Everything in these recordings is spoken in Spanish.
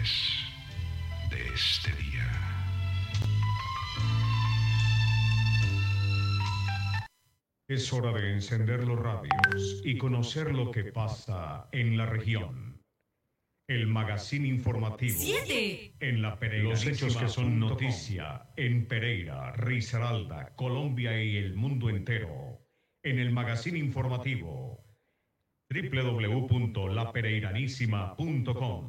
después de este día. Es hora de encender los radios y conocer lo que pasa en la región. El magazine informativo. En la Pereira. Los hechos que son noticia en Pereira, Risaralda, Colombia y el mundo entero. En el magazine informativo www.lapereiranísima.com.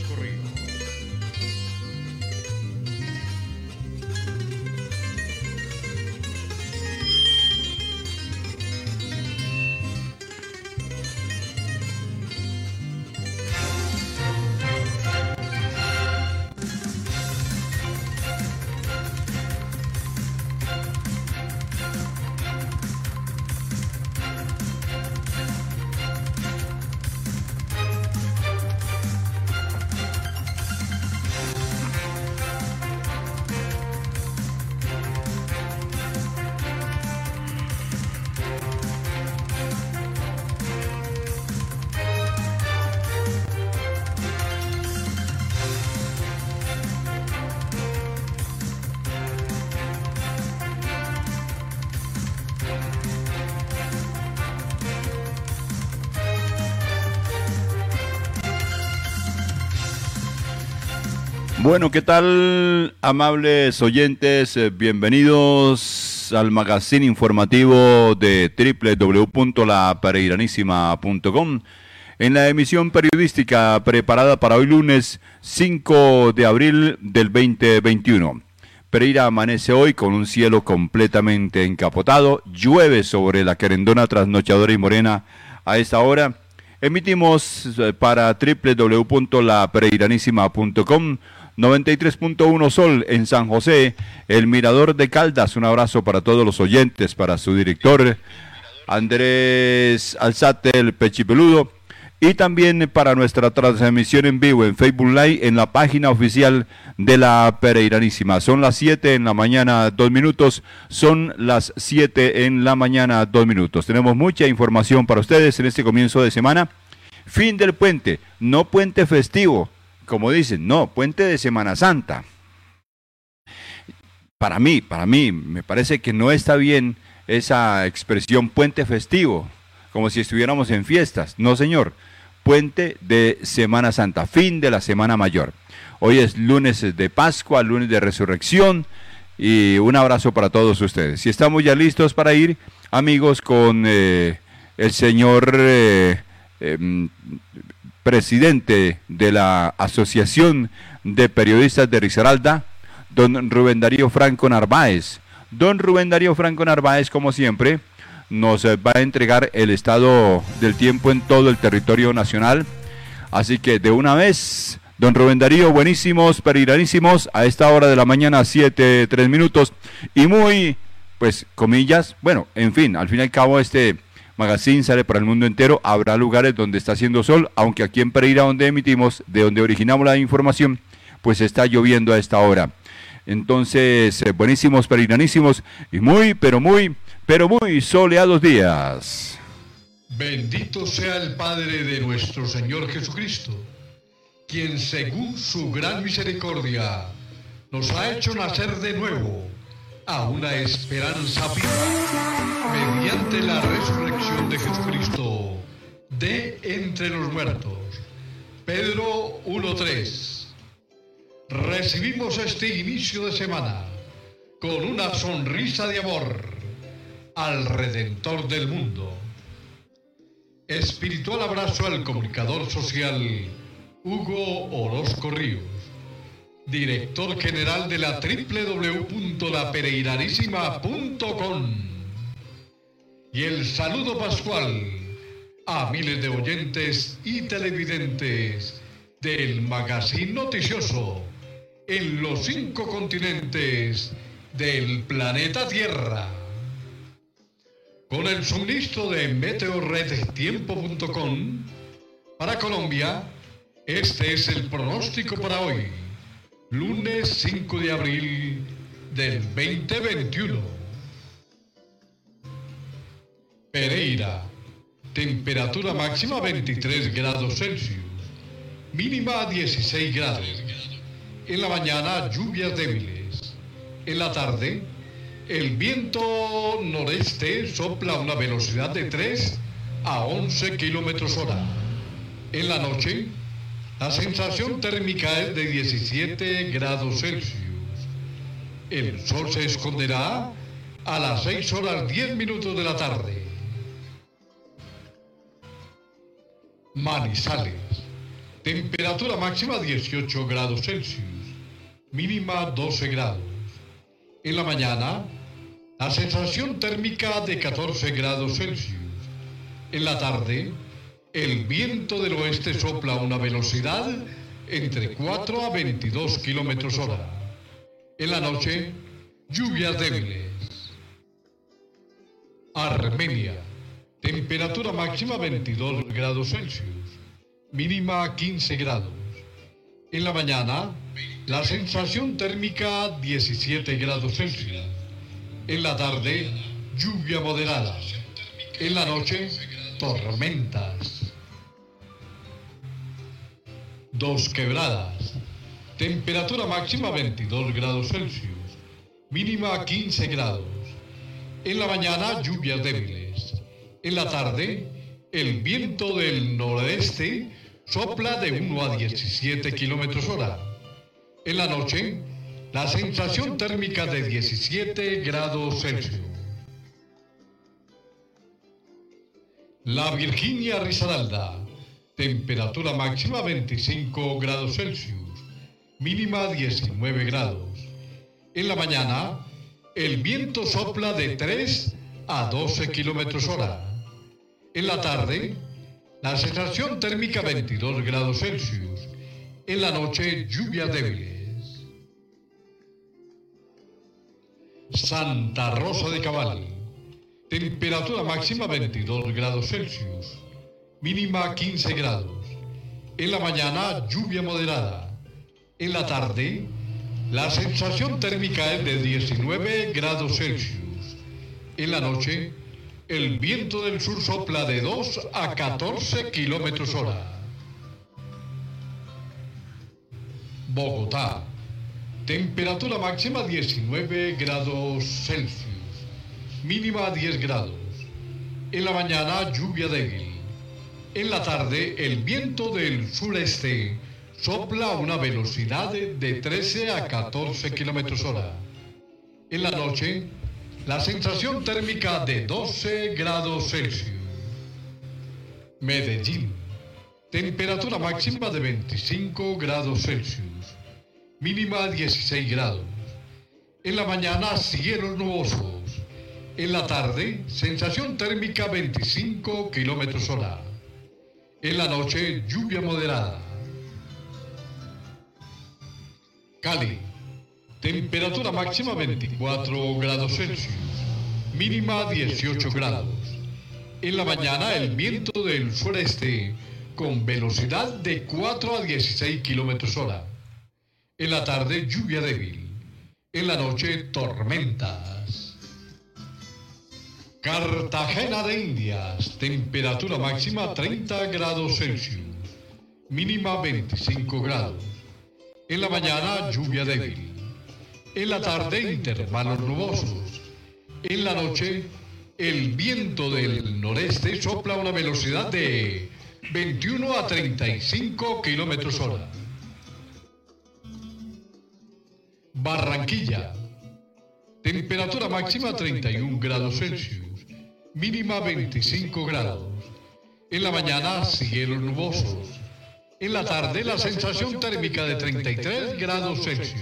Bueno, ¿qué tal, amables oyentes? Eh, Bienvenidos al magazine informativo de www.lapereiranísima.com en la emisión periodística preparada para hoy lunes 5 de abril del 2021. Pereira amanece hoy con un cielo completamente encapotado, llueve sobre la querendona trasnochadora y morena a esta hora. Emitimos eh, para www.lapereiranísima.com 93.1 Sol en San José, el Mirador de Caldas. Un abrazo para todos los oyentes, para su director Andrés Alzate, el Pechipeludo. Y también para nuestra transmisión en vivo en Facebook Live en la página oficial de la Pereiranísima. Son las 7 en la mañana, dos minutos. Son las 7 en la mañana, dos minutos. Tenemos mucha información para ustedes en este comienzo de semana. Fin del puente, no puente festivo como dicen, no, puente de Semana Santa. Para mí, para mí, me parece que no está bien esa expresión puente festivo, como si estuviéramos en fiestas. No, señor, puente de Semana Santa, fin de la Semana Mayor. Hoy es lunes de Pascua, lunes de Resurrección y un abrazo para todos ustedes. Si estamos ya listos para ir, amigos, con eh, el señor eh, eh, presidente de la Asociación de Periodistas de Risaralda, don Rubén Darío Franco Narváez. Don Rubén Darío Franco Narváez, como siempre, nos va a entregar el estado del tiempo en todo el territorio nacional. Así que de una vez, don Rubén Darío, buenísimos, periranísimos, a esta hora de la mañana, 7, 3 minutos, y muy, pues, comillas, bueno, en fin, al fin y al cabo este Magazine sale para el mundo entero. Habrá lugares donde está haciendo sol, aunque aquí en Pereira, donde emitimos, de donde originamos la información, pues está lloviendo a esta hora. Entonces, eh, buenísimos, pereiranísimos y muy, pero muy, pero muy soleados días. Bendito sea el Padre de nuestro Señor Jesucristo, quien según su gran misericordia nos ha hecho nacer de nuevo a una esperanza viva mediante la resurrección de Jesucristo de entre los muertos. Pedro 1.3. Recibimos este inicio de semana con una sonrisa de amor al Redentor del mundo. Espiritual abrazo al comunicador social Hugo Orozco Ríos director general de la www.lapereiranísima.com. Y el saludo pascual a miles de oyentes y televidentes del magazine noticioso en los cinco continentes del planeta Tierra. Con el suministro de meteorredtiempo.com para Colombia, este es el pronóstico para hoy lunes 5 de abril del 2021. Pereira, temperatura máxima 23 grados Celsius, mínima 16 grados. En la mañana lluvias débiles. En la tarde el viento noreste sopla a una velocidad de 3 a 11 kilómetros hora. En la noche la sensación térmica es de 17 grados Celsius. El sol se esconderá a las 6 horas 10 minutos de la tarde. Manizales. Temperatura máxima 18 grados Celsius. Mínima 12 grados. En la mañana, la sensación térmica de 14 grados Celsius. En la tarde, el viento del oeste sopla a una velocidad entre 4 a 22 kilómetros hora. En la noche, lluvias débiles. Armenia. Temperatura máxima 22 grados Celsius. Mínima 15 grados. En la mañana, la sensación térmica 17 grados Celsius. En la tarde, lluvia moderada. En la noche, tormentas. Dos quebradas. Temperatura máxima 22 grados Celsius. Mínima 15 grados. En la mañana lluvias débiles. En la tarde, el viento del noroeste sopla de 1 a 17 kilómetros hora. En la noche, la sensación térmica de 17 grados Celsius. La Virginia Risaralda, temperatura máxima 25 grados Celsius, mínima 19 grados. En la mañana, el viento sopla de 3 a 12 kilómetros hora. En la tarde, la sensación térmica 22 grados Celsius. En la noche, lluvias débiles. Santa Rosa de Cabal. Temperatura máxima 22 grados Celsius. Mínima 15 grados. En la mañana, lluvia moderada. En la tarde, la sensación térmica es de 19 grados Celsius. En la noche, el viento del sur sopla de 2 a 14 kilómetros hora. Bogotá. Temperatura máxima 19 grados Celsius. Mínima 10 grados. En la mañana lluvia débil. En la tarde el viento del sureste sopla a una velocidad de 13 a 14 kilómetros hora. En la noche, la sensación térmica de 12 grados Celsius. Medellín. Temperatura máxima de 25 grados Celsius. Mínima 16 grados. En la mañana, cielos nubosos. En la tarde, sensación térmica 25 kilómetros hora. En la noche, lluvia moderada. Cali. Temperatura máxima 24 grados Celsius. Mínima 18 grados. En la mañana el viento del sureste con velocidad de 4 a 16 kilómetros hora. En la tarde lluvia débil. En la noche tormentas. Cartagena de Indias. Temperatura máxima 30 grados Celsius. Mínima 25 grados. En la mañana, lluvia débil. En la tarde, intervalos nubosos. En la noche, el viento del noreste sopla a una velocidad de 21 a 35 kilómetros hora. Barranquilla. Temperatura máxima 31 grados Celsius. Mínima 25 grados. En la mañana, cielos nubosos. En la tarde la sensación térmica de 33 grados Celsius.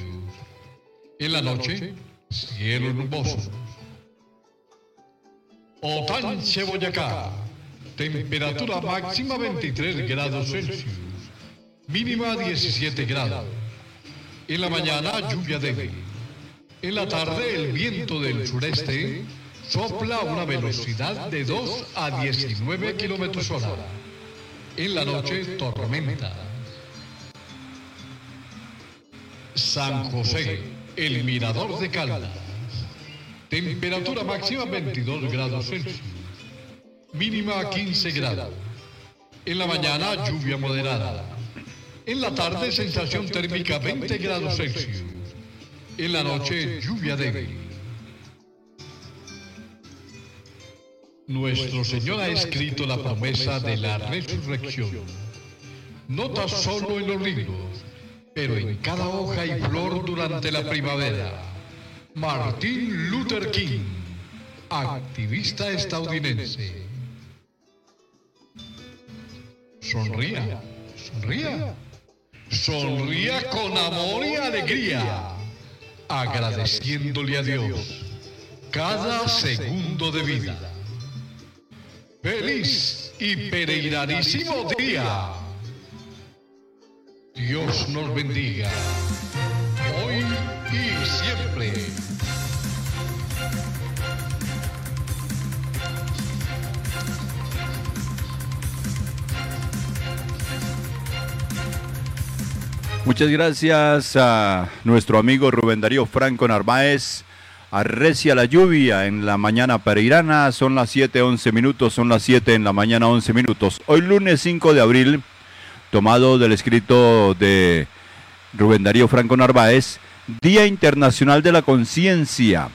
En la noche, cielo nuboso. Otanche, Boyacá. Temperatura máxima 23 grados Celsius. Mínima 17 grados. En la mañana, lluvia débil. En la tarde, el viento del sureste sopla a una velocidad de 2 a 19 kilómetros hora. En la noche, tormenta. San José, el mirador de Caldas. Temperatura máxima 22 grados Celsius. Mínima 15 grados. En la mañana, lluvia moderada. En la tarde, sensación térmica 20 grados Celsius. En la noche, lluvia débil. Nuestro Señor ha escrito la promesa de la resurrección. No tan solo en los libros, pero en cada hoja y flor durante la primavera. Martin Luther King, activista estadounidense. Sonría, sonría. Sonría con amor y alegría, agradeciéndole a Dios cada segundo de vida. Feliz y peregrinísimo día. Dios nos bendiga, hoy y siempre. Muchas gracias a nuestro amigo Rubén Darío Franco Narváez. Arrecia la lluvia en la mañana pereirana. Son las 7:11 minutos, son las 7 en la mañana 11 minutos. Hoy lunes 5 de abril, tomado del escrito de Rubén Darío Franco Narváez, Día Internacional de la Conciencia.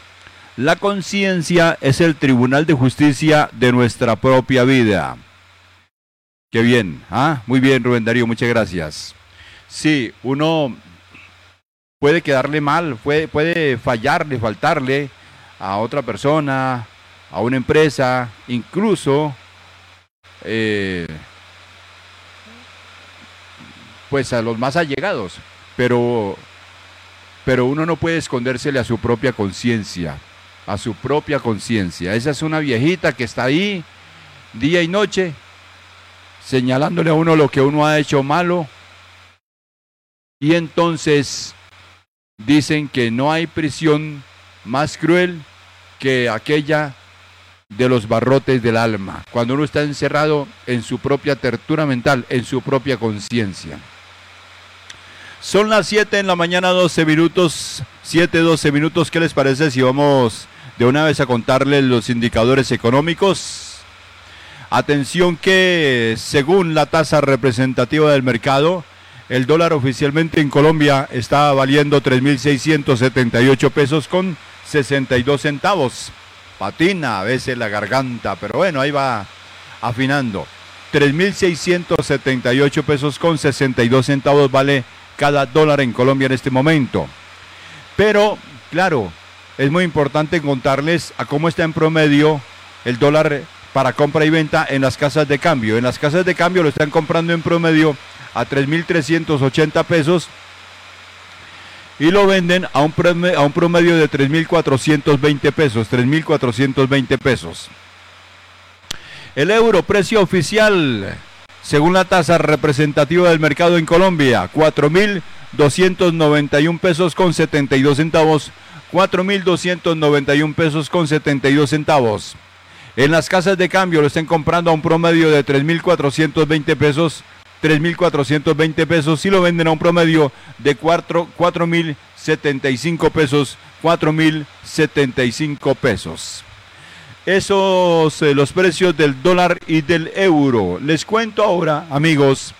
La conciencia es el tribunal de justicia de nuestra propia vida. Qué bien, ¿ah? Muy bien, Rubén Darío, muchas gracias. Sí, uno puede quedarle mal, puede, puede fallarle, faltarle a otra persona, a una empresa, incluso eh, pues a los más allegados, pero, pero uno no puede escondérsele a su propia conciencia, a su propia conciencia. Esa es una viejita que está ahí día y noche señalándole a uno lo que uno ha hecho malo y entonces dicen que no hay prisión más cruel que aquella de los barrotes del alma, cuando uno está encerrado en su propia tertura mental, en su propia conciencia. Son las 7 en la mañana, 12 minutos, 7, 12 minutos. ¿Qué les parece si vamos de una vez a contarles los indicadores económicos? Atención que según la tasa representativa del mercado, el dólar oficialmente en Colombia está valiendo 3.678 pesos con 62 centavos. Patina a veces la garganta, pero bueno, ahí va afinando. 3.678 pesos con 62 centavos vale cada dólar en Colombia en este momento. Pero, claro, es muy importante contarles a cómo está en promedio el dólar para compra y venta en las casas de cambio. En las casas de cambio lo están comprando en promedio a 3.380 pesos y lo venden a un promedio, a un promedio de 3.420 pesos, 3.420 pesos. El euro, precio oficial, según la tasa representativa del mercado en Colombia, 4.291 pesos con 72 centavos, 4.291 pesos con 72 centavos. En las casas de cambio lo están comprando a un promedio de 3.420 pesos, 3.420 pesos y lo venden a un promedio de 4.075 pesos, 4.075 pesos. Esos eh, los precios del dólar y del euro. Les cuento ahora, amigos,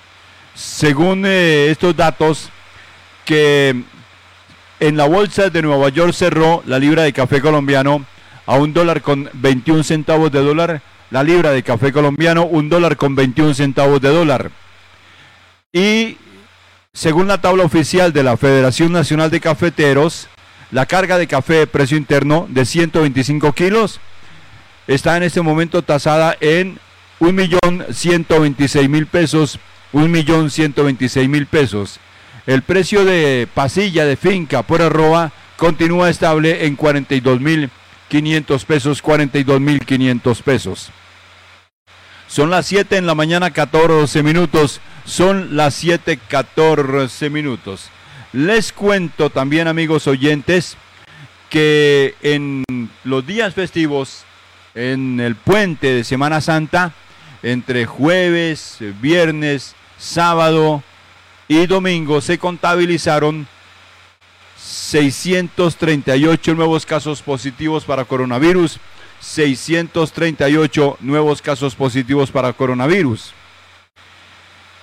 según eh, estos datos, que en la bolsa de Nueva York cerró la libra de café colombiano a un dólar con 21 centavos de dólar. La libra de café colombiano, un dólar con 21 centavos de dólar. Y según la tabla oficial de la Federación Nacional de Cafeteros, la carga de café de precio interno de 125 kilos está en este momento tasada en 1.126.000 pesos, 1.126.000 pesos. El precio de pasilla de finca por arroba continúa estable en 42.500 pesos, 42.500 pesos. Son las 7 en la mañana, 14 minutos. Son las 7:14 minutos. Les cuento también, amigos oyentes, que en los días festivos, en el puente de Semana Santa, entre jueves, viernes, sábado y domingo, se contabilizaron 638 nuevos casos positivos para coronavirus, 638 nuevos casos positivos para coronavirus.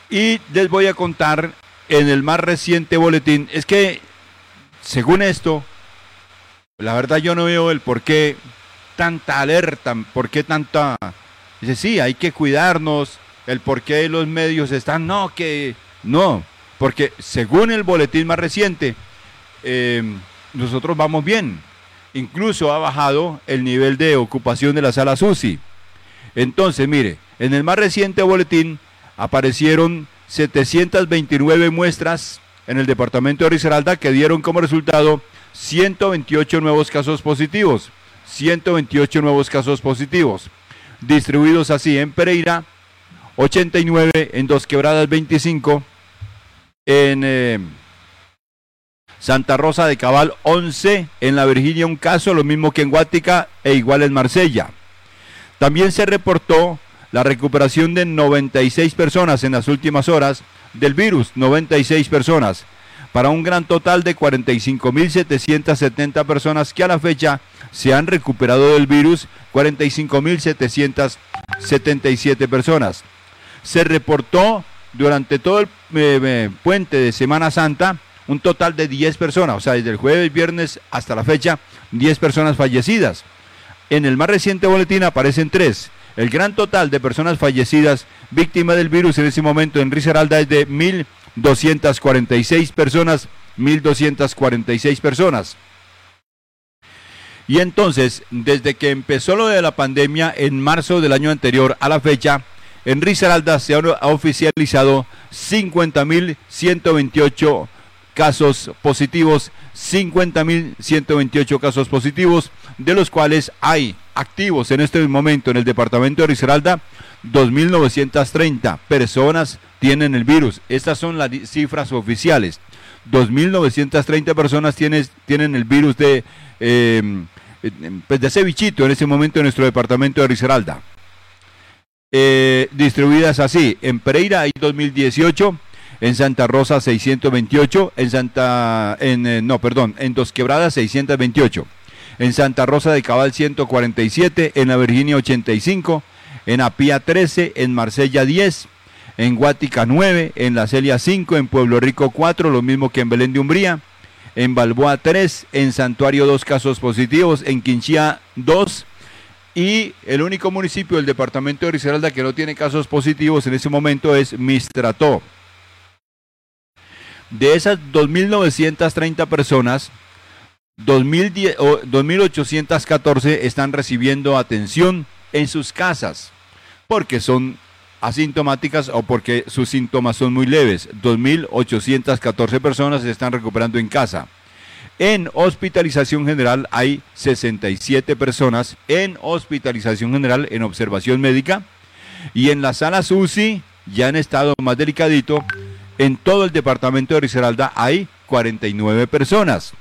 Y les voy a contar en el más reciente boletín, es que, según esto, la verdad yo no veo el por qué tanta alerta, por qué tanta... Dice, sí, hay que cuidarnos, el por qué los medios están, no, que... No, porque según el boletín más reciente, eh, nosotros vamos bien. Incluso ha bajado el nivel de ocupación de la sala UCI. Entonces, mire, en el más reciente boletín aparecieron 729 muestras en el departamento de Risaralda que dieron como resultado 128 nuevos casos positivos. 128 nuevos casos positivos. Distribuidos así en Pereira, 89, en Dos Quebradas 25, en eh, Santa Rosa de Cabal 11, en la Virginia un caso, lo mismo que en Guática e igual en Marsella. También se reportó la recuperación de 96 personas en las últimas horas del virus, 96 personas, para un gran total de 45.770 personas que a la fecha se han recuperado del virus, 45.777 personas. Se reportó durante todo el eh, eh, puente de Semana Santa un total de 10 personas, o sea, desde el jueves, viernes hasta la fecha, 10 personas fallecidas. En el más reciente boletín aparecen 3. El gran total de personas fallecidas víctimas del virus en ese momento en Risaralda es de 1.246 personas, 1.246 personas. Y entonces, desde que empezó lo de la pandemia en marzo del año anterior a la fecha, en Risaralda se han oficializado 50.128 casos positivos, 50.128 casos positivos, de los cuales hay activos en este momento en el departamento de Risaralda, 2.930 personas tienen el virus. Estas son las cifras oficiales. 2.930 personas tienen, tienen el virus de, pues de en ese momento en nuestro departamento de Risaralda. Eh, distribuidas así. En Pereira hay 2018, en Santa Rosa 628, en Santa, eh, no, perdón, en Dos Quebradas 628, en Santa Rosa de Cabal 147, en la Virginia 85, en Apía 13, en Marsella 10, en Guática 9, en La Celia 5, en Pueblo Rico 4, lo mismo que en Belén de Umbría, en Balboa 3, en Santuario 2 casos positivos, en Quinchía 2, y el único municipio del departamento de Risaralda que no tiene casos positivos en ese momento es Mistrató. De esas 2.930 personas, 2.814 están recibiendo atención en sus casas porque son asintomáticas o porque sus síntomas son muy leves. 2.814 personas se están recuperando en casa. En hospitalización general hay 67 personas en hospitalización general en observación médica y en las salas UCI, ya en estado más delicadito, en todo el departamento de Risaralda hay 49 personas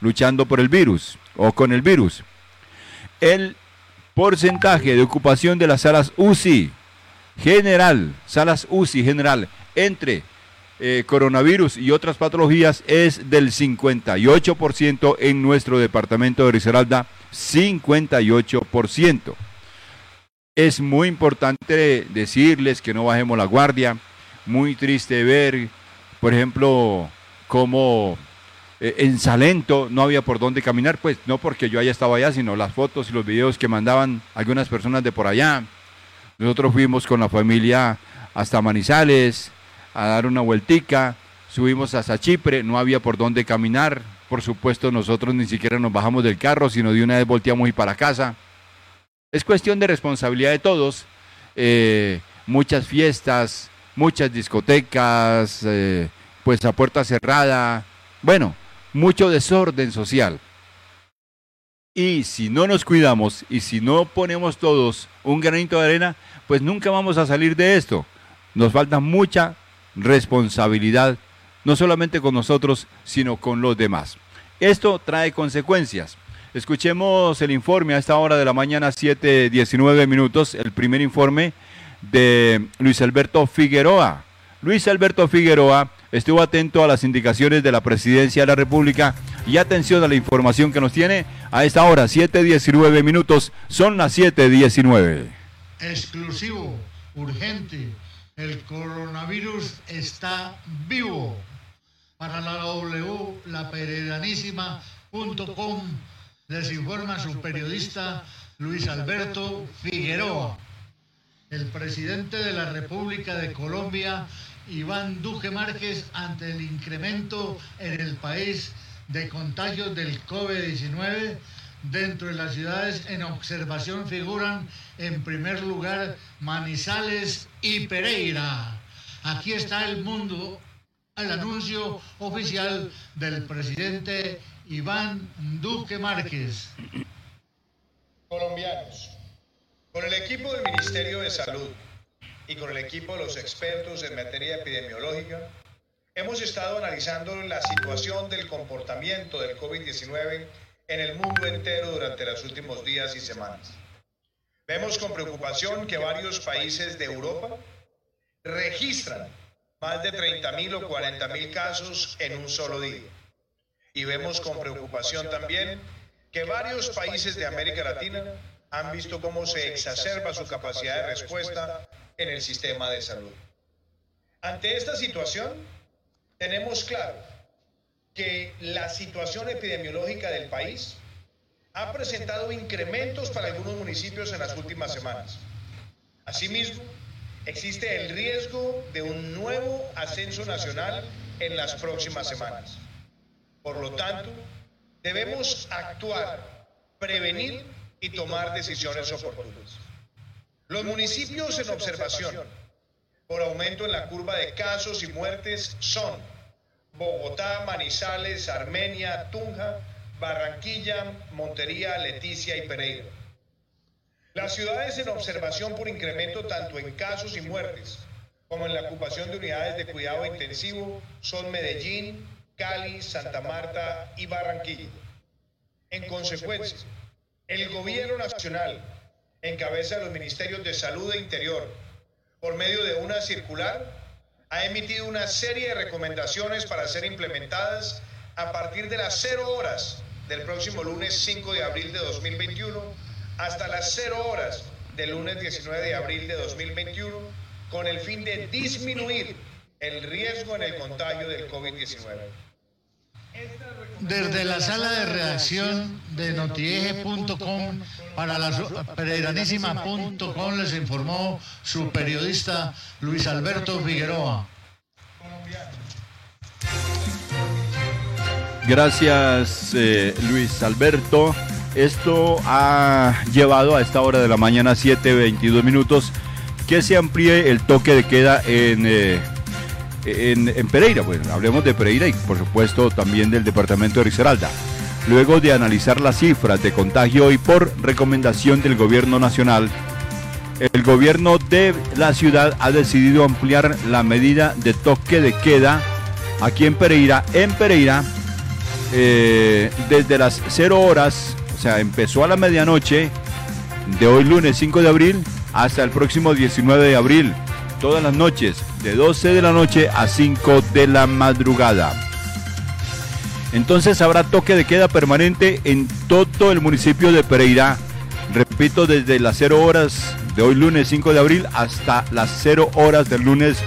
luchando por el virus o con el virus. El porcentaje de ocupación de las salas UCI general, salas UCI general, entre eh, coronavirus y otras patologías es del 58% en nuestro departamento de Risaralda, 58%. Es muy importante decirles que no bajemos la guardia, muy triste ver, por ejemplo, cómo eh, en Salento no había por dónde caminar, pues no porque yo haya estado allá, sino las fotos y los videos que mandaban algunas personas de por allá. Nosotros fuimos con la familia hasta Manizales, a dar una vueltica, subimos hasta Chipre, no había por dónde caminar, por supuesto nosotros ni siquiera nos bajamos del carro, sino de una vez volteamos y para casa. Es cuestión de responsabilidad de todos, eh, muchas fiestas, muchas discotecas, eh, pues a puerta cerrada, bueno, mucho desorden social. Y si no nos cuidamos y si no ponemos todos un granito de arena, pues nunca vamos a salir de esto. Nos falta mucha responsabilidad, no solamente con nosotros, sino con los demás. Esto trae consecuencias. Escuchemos el informe a esta hora de la mañana, 7:19 minutos, el primer informe de Luis Alberto Figueroa. Luis Alberto Figueroa estuvo atento a las indicaciones de la Presidencia de la República y atención a la información que nos tiene a esta hora, 7:19 minutos, son las 7:19. Exclusivo, urgente el coronavirus está vivo. Para la W, la les informa su periodista Luis Alberto Figueroa. El presidente de la República de Colombia, Iván Duque Márquez, ante el incremento en el país de contagios del COVID-19, dentro de las ciudades en observación figuran en primer lugar Manizales y Pereira. Aquí está el mundo, el anuncio oficial del presidente Iván Duque Márquez. Colombianos, con el equipo del Ministerio de Salud y con el equipo de los expertos en materia epidemiológica, hemos estado analizando la situación del comportamiento del COVID-19 en el mundo entero durante los últimos días y semanas. Vemos con preocupación que varios países de Europa registran más de 30.000 o 40.000 casos en un solo día. Y vemos con preocupación también que varios países de América Latina han visto cómo se exacerba su capacidad de respuesta en el sistema de salud. Ante esta situación, tenemos claro que la situación epidemiológica del país ha presentado incrementos para algunos municipios en las últimas semanas. Asimismo, existe el riesgo de un nuevo ascenso nacional en las próximas semanas. Por lo tanto, debemos actuar, prevenir y tomar decisiones oportunas. Los municipios en observación por aumento en la curva de casos y muertes son Bogotá, Manizales, Armenia, Tunja, Barranquilla, Montería, Leticia y Pereira. Las ciudades en observación por incremento tanto en casos y muertes como en la ocupación de unidades de cuidado intensivo son Medellín, Cali, Santa Marta y Barranquilla. En consecuencia, el gobierno nacional, en cabeza de los ministerios de Salud e Interior, por medio de una circular, ha emitido una serie de recomendaciones para ser implementadas a partir de las 0 horas del próximo lunes 5 de abril de 2021 hasta las 0 horas del lunes 19 de abril de 2021 con el fin de disminuir el riesgo en el contagio del COVID-19. Desde la sala de redacción de notieje.com para la pereiranísima.com les informó su periodista Luis Alberto Figueroa. Gracias eh, Luis Alberto. Esto ha llevado a esta hora de la mañana 7.22 minutos que se amplíe el toque de queda en... Eh, en, Pereira. Bueno, hablemos de Pereira y por supuesto también del departamento de Risaralda. Luego de analizar las cifras de contagio y por recomendación del gobierno nacional, el gobierno de la ciudad ha decidido ampliar la medida de toque de queda aquí en Pereira. En Pereira, eh, desde las 0 horas, o sea, empezó a la medianoche de hoy lunes 5 de abril hasta el próximo 19 de abril todas las noches, de 12 de la noche a 5 de la madrugada. Entonces habrá toque de queda permanente en todo el municipio de Pereira. Repito, desde las 0 horas de hoy lunes 5 de abril hasta las 0 horas del lunes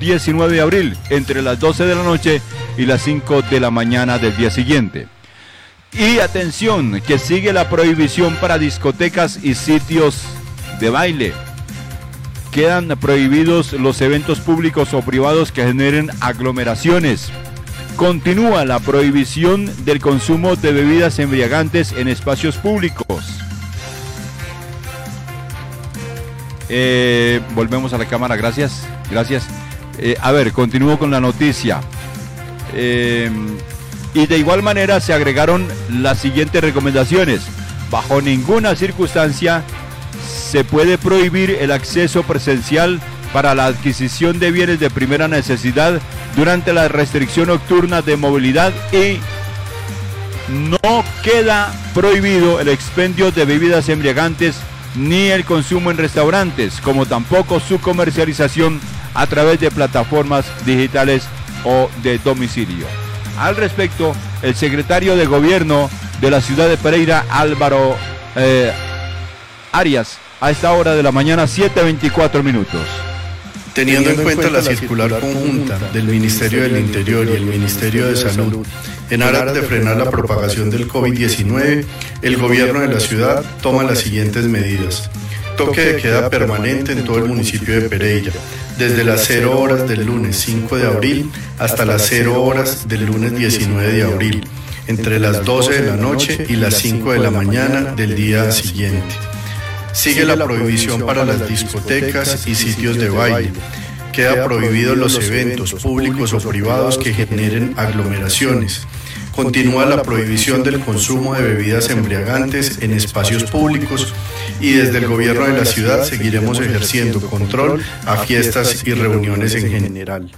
19 de abril, entre las 12 de la noche y las 5 de la mañana del día siguiente. Y atención, que sigue la prohibición para discotecas y sitios de baile quedan prohibidos los eventos públicos o privados que generen aglomeraciones. Continúa la prohibición del consumo de bebidas embriagantes en espacios públicos. Eh, volvemos a la cámara, gracias. Gracias. Eh, a ver, continúo con la noticia. Eh, y de igual manera se agregaron las siguientes recomendaciones. Bajo ninguna circunstancia se puede prohibir el acceso presencial para la adquisición de bienes de primera necesidad durante la restricción nocturna de movilidad y no queda prohibido el expendio de bebidas embriagantes ni el consumo en restaurantes, como tampoco su comercialización a través de plataformas digitales o de domicilio. Al respecto, el secretario de gobierno de la ciudad de Pereira, Álvaro eh, Arias, a esta hora de la mañana, 7.24 minutos. Teniendo en cuenta la circular conjunta del Ministerio del Interior y el Ministerio de Salud en aras de frenar la propagación del COVID-19, el gobierno de la ciudad toma las siguientes medidas. Toque de queda permanente en todo el municipio de Pereira, desde las 0 horas del lunes 5 de abril hasta las 0 horas del lunes 19 de abril, entre las 12 de la noche y las 5 de la mañana del día siguiente. Sigue la prohibición para las discotecas y sitios de baile. Queda prohibido los eventos públicos o privados que generen aglomeraciones. Continúa la prohibición del consumo de bebidas embriagantes en espacios públicos y desde el gobierno de la ciudad seguiremos ejerciendo control a fiestas y reuniones en general.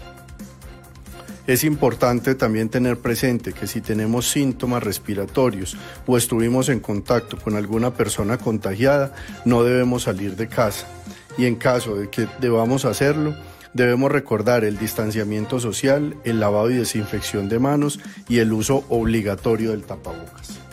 Es importante también tener presente que si tenemos síntomas respiratorios o estuvimos en contacto con alguna persona contagiada, no debemos salir de casa. Y en caso de que debamos hacerlo, debemos recordar el distanciamiento social, el lavado y desinfección de manos y el uso obligatorio del tapabocas.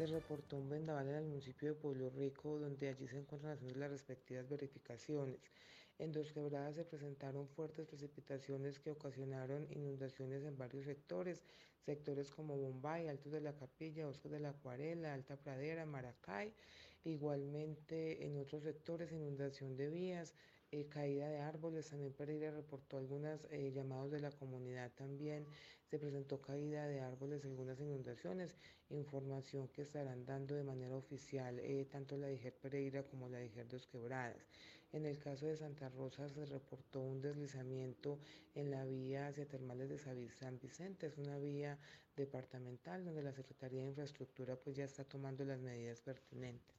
Se reportó un vendaval en el municipio de Pueblo Rico, donde allí se encuentran haciendo las respectivas verificaciones. En Dos Quebradas se presentaron fuertes precipitaciones que ocasionaron inundaciones en varios sectores, sectores como Bombay, Altos de la Capilla, Bosques de la Acuarela, Alta Pradera, Maracay. Igualmente en otros sectores inundación de vías, eh, caída de árboles. También Pereira reportó algunos eh, llamados de la comunidad también. Se presentó caída de árboles, algunas inundaciones, información que estarán dando de manera oficial eh, tanto la DIGER Pereira como la DIGER Dos Quebradas. En el caso de Santa Rosa se reportó un deslizamiento en la vía hacia Termales de San Vicente. Es una vía departamental donde la Secretaría de Infraestructura pues ya está tomando las medidas pertinentes.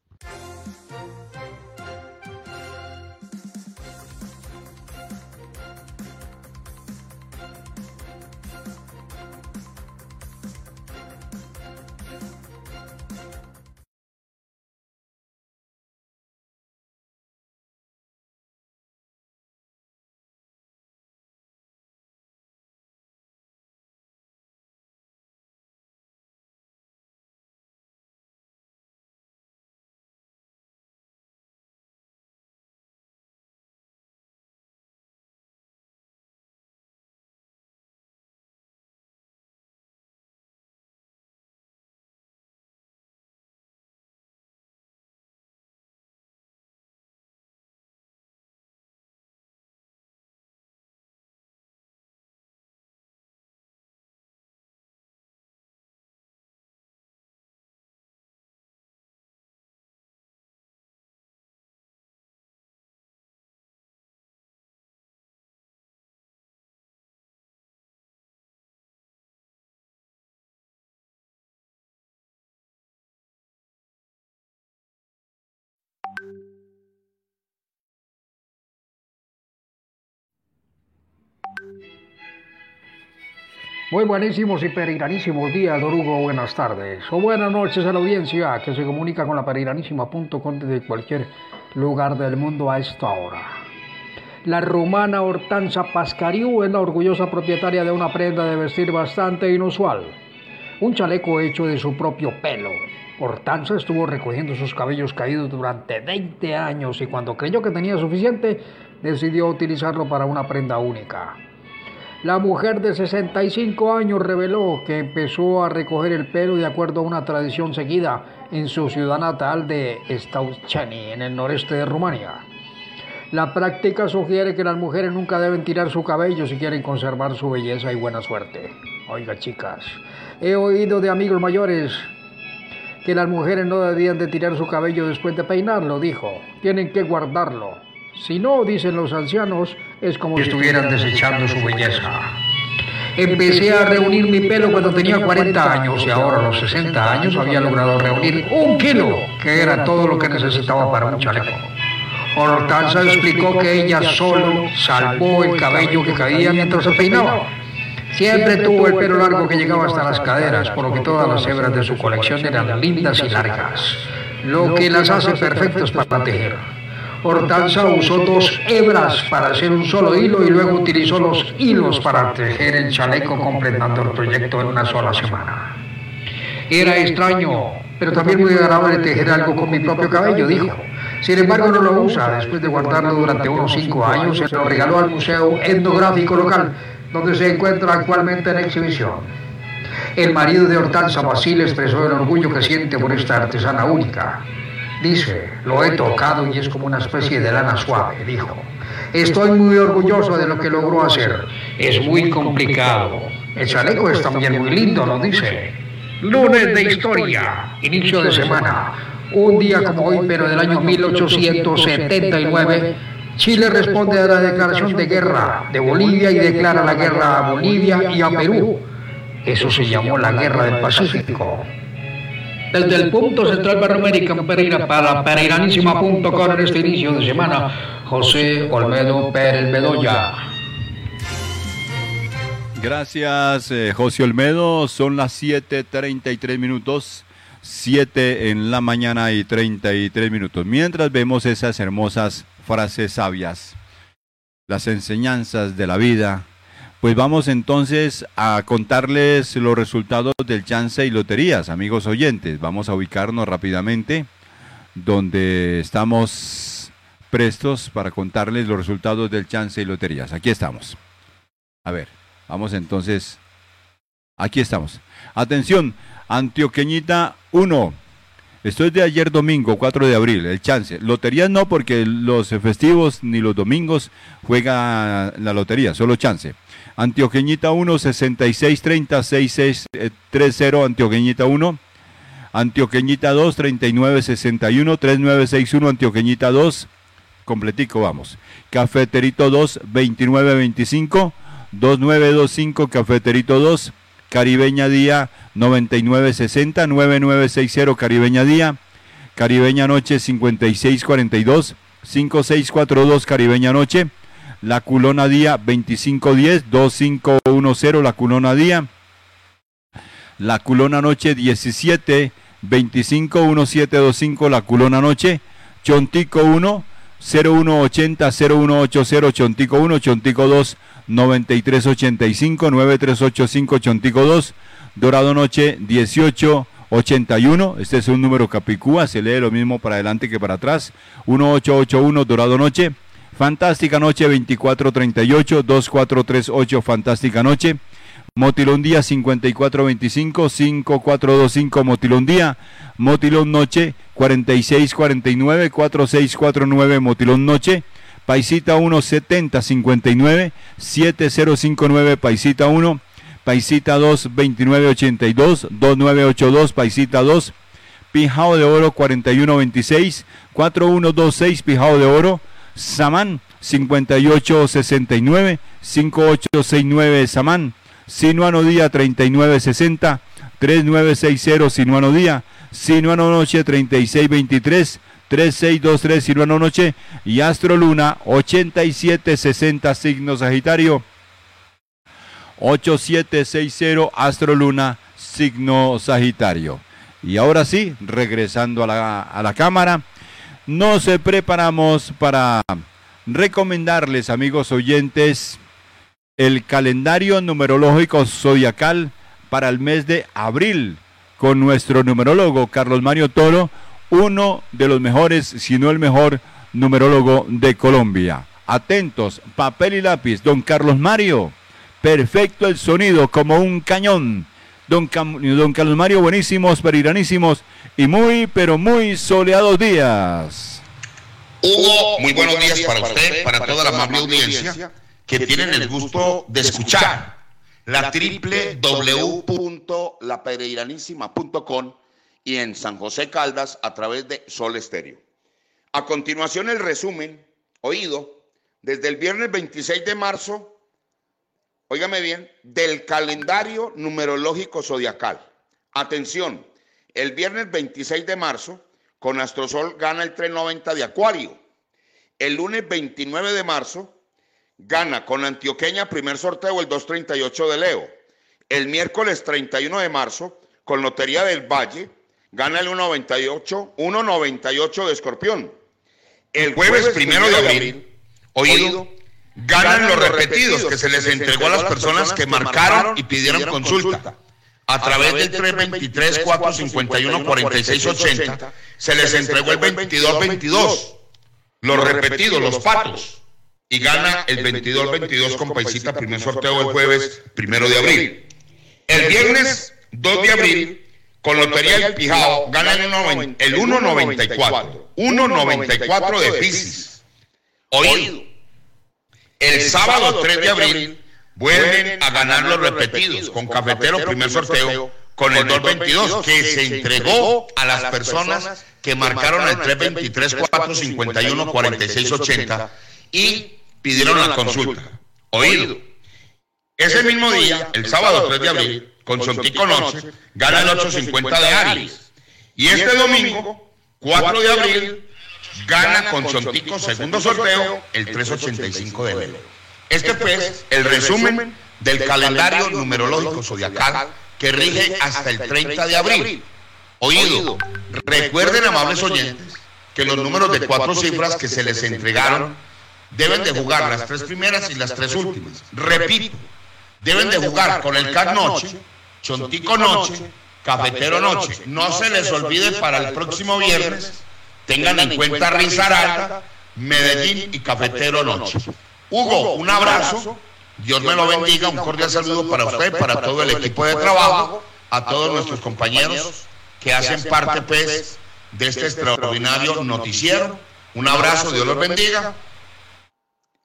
Muy buenísimos y pereiranísimos días, Dorugo. Buenas tardes. O buenas noches a la audiencia que se comunica con la pereiranísima.com desde cualquier lugar del mundo a esta hora. La rumana Hortanza Pascariu es la orgullosa propietaria de una prenda de vestir bastante inusual. Un chaleco hecho de su propio pelo. Hortanza estuvo recogiendo sus cabellos caídos durante 20 años y cuando creyó que tenía suficiente, decidió utilizarlo para una prenda única. La mujer de 65 años reveló que empezó a recoger el pelo de acuerdo a una tradición seguida en su ciudad natal de Stauchani, en el noreste de Rumania. La práctica sugiere que las mujeres nunca deben tirar su cabello si quieren conservar su belleza y buena suerte. Oiga, chicas, he oído de amigos mayores que las mujeres no debían de tirar su cabello después de peinarlo, dijo. Tienen que guardarlo. Si no, dicen los ancianos, es como si estuvieran desechando su belleza. Empecé a reunir mi pelo cuando tenía 40 años y ahora a los 60 años había logrado reunir un kilo, que era todo lo que necesitaba para un chaleco. Hortanza explicó que ella solo salvó el cabello que caía mientras se peinaba. Siempre tuvo el pelo largo que llegaba hasta las caderas, por lo que todas las hebras de su colección eran lindas y largas, lo que las hace perfectas para tejer. Hortanza usó dos hebras para hacer un solo hilo y luego utilizó los hilos para tejer el chaleco completando el proyecto en una sola semana. Era extraño, pero también muy agradable tejer algo con mi propio cabello, dijo. Sin embargo, no lo usa. Después de guardarlo durante unos cinco años, se lo regaló al Museo Etnográfico Local, donde se encuentra actualmente en exhibición. El marido de Hortanza, Basil, expresó el orgullo que siente por esta artesana única. Dice, lo he tocado y es como una especie de lana suave, dijo. Estoy muy orgulloso de lo que logró hacer. Es muy complicado. El chaleco es también muy lindo, lo dice. Lunes de historia, inicio de semana. Un día como hoy, pero del año 1879, Chile responde a la declaración de guerra de Bolivia y declara la guerra a Bolivia y a Perú. Eso se llamó la Guerra del Pacífico. Desde el punto central Barroamérica Pereira para pereiranísima.com en este inicio de semana, José Olmedo Pérez Bedoya. Gracias, eh, José Olmedo. Son las 7:33 minutos. 7 en la mañana y 33 minutos. Mientras vemos esas hermosas frases sabias, las enseñanzas de la vida, pues vamos entonces a contarles los resultados del chance y loterías, amigos oyentes. Vamos a ubicarnos rápidamente donde estamos prestos para contarles los resultados del chance y loterías. Aquí estamos. A ver, vamos entonces. Aquí estamos. Atención, Antioqueñita 1. Esto es de ayer domingo, 4 de abril, el chance. Loterías no, porque los festivos ni los domingos juega la lotería, solo chance. Antioqueñita 1, 66 30 66 30, Antioqueñita 1. Antioqueñita 2, 39 61 3961, Antioqueñita 2. Completico, vamos. Cafeterito 2, 29 25 2925, Cafeterito 2. Caribeña Día 9960 9960 Caribeña Día. Caribeña Noche 5642 5642 Caribeña Noche. La Culona Día 2510 2510 La Culona Día. La Culona Noche 17 25 1725 La Culona Noche. Chontico 1 0180 0180 Chontico 1 Chontico 2 9385 9385 Chontico 2 Dorado Noche 1881 este es un número capicúa se lee lo mismo para adelante que para atrás 1881 Dorado Noche Fantástica Noche 2438 2438 Fantástica Noche. Motilón Día 5425 5425 Motilón Noche 4649 4649 Motilón Noche. Paisita 1 7059 7059 Paisita 1. Paisita 2 2982 2982 Paisita 2. Pijao de Oro 4126 4126 Pijao de Oro. Samán 5869 5869 Samán Sinuano Día 3960 3960 Sinuano Día Sinuano Noche 3623 3623 Sinuano Noche. Y Astro Luna 8760 signo Sagitario. 8760 Astroluna, signo Sagitario. Y ahora sí, regresando a la, a la cámara, nos preparamos para recomendarles, amigos oyentes, el calendario numerológico zodiacal para el mes de abril con nuestro numerólogo Carlos Mario Toro, uno de los mejores, si no el mejor numerólogo de Colombia. Atentos, papel y lápiz, don Carlos Mario. Perfecto el sonido, como un cañón. Don, don Carlos Mario, buenísimos, periranísimos y muy, pero muy soleados días. Hugo, muy buenos días para usted, para toda la amable audiencia que tienen el gusto de escuchar la www.lapereiranísima.com y en San José Caldas a través de Sol Estéreo. A continuación el resumen, oído, desde el viernes 26 de marzo, óigame bien, del calendario numerológico zodiacal. Atención, el viernes 26 de marzo, con Astrosol gana el 390 de Acuario. El lunes 29 de marzo, gana con Antioqueña primer sorteo el 238 de Leo. El miércoles 31 de marzo, con Lotería del Valle, gana el 198, 198 de Escorpión. El jueves primero de abril, oído, ganan los repetidos que se les entregó a las personas que marcaron y pidieron consulta. A través del 323 451 4680 se les entregó el 2222. Los repetidos, los patos y gana el 22-22 con Paisita, primer sorteo el jueves primero de abril. El viernes 2 de abril, con Lotería del Pijao, gana el 1.94. 1.94 de Pisces. Oído. El sábado 3 de abril, vuelven a ganar los repetidos con Cafetero, primer sorteo, con el 222, que se entregó a las personas que marcaron el 323 451 4680 y pidieron la consulta. Oído. Ese mismo día, el sábado 3 de abril, con Sontico Noche, gana el 850 de Aries. Y este domingo, 4 de abril, gana con Sontico segundo sorteo el 385 de enero. Este fue el resumen del calendario numerológico zodiacal que rige hasta el 30 de abril. Oído, recuerden, amables oyentes, que los números de cuatro cifras que se les entregaron deben de jugar las tres primeras y las tres últimas. Repito, deben de jugar con el CAC Noche, Chontico Noche, Cafetero Noche. No se les olvide para el próximo viernes, tengan en cuenta Risaralda, Medellín y Cafetero Noche. Hugo, un abrazo. Dios me lo bendiga, un cordial saludo para usted, para todo el equipo de trabajo, a todos nuestros compañeros que hacen parte pues de este extraordinario noticiero. Un abrazo, Dios los bendiga